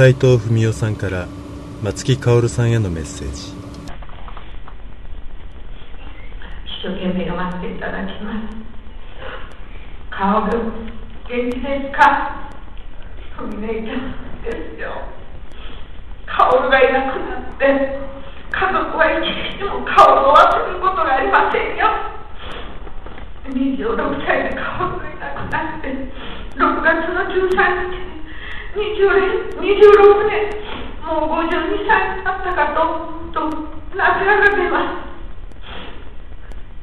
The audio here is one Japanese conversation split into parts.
斉藤文夫さんから松木薫さんへのメッセージ。一生懸命読ませていただきます。顔が元気ですかふみねいちゃんですよ。薫がいなくなって家族は一日も薫を忘れることがありませんよ。26歳で薫がいなくなって6月の13日26年もう52歳になったかとと涙が出ま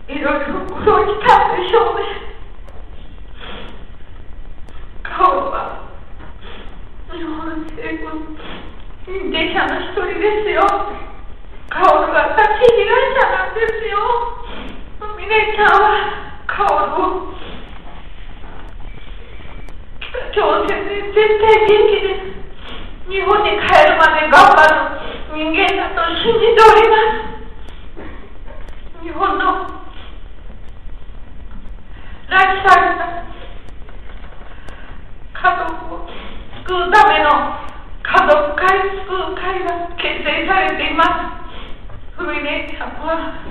すいろいろ苦労したんでしょうね顔は日本政府電車の一人ですよ顔がタクシー被害者なんですよミネちゃんは顔を北朝鮮で絶対元気で日本に帰るまで頑張る人間だと信じております日本の拉致された家族を救うための家族会救う会が結成されていますふみねちゃんは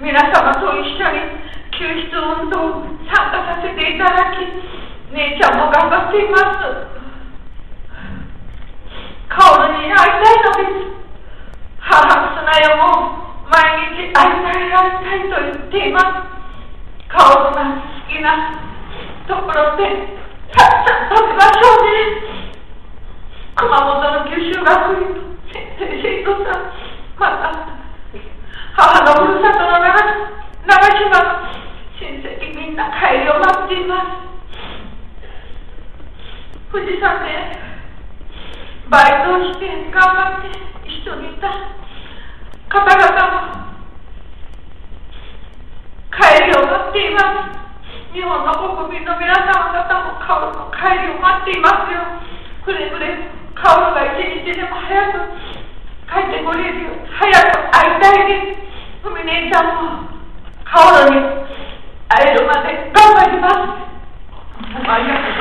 皆様と一緒に救出運動に参加させていただき姉ちゃんも頑張っています。薫に会いたいのです。母砂代も毎日会いたい会いたいと言っています。薫が好きなところでたくさん食べましょうね。熊本の九州学院の先生徒さんまた母のふるさとの長島親戚みんな帰りを待っています。富士山でバイトをして頑張って一緒にいた。方々も帰りを待っています。日本の国民の皆様方もカオルの帰りを待っていますよ。くれぐれカオルが一日でも早く帰ってこれるよ早く会いたいです。海姉ちゃんもカオルに会えるまで頑張ります。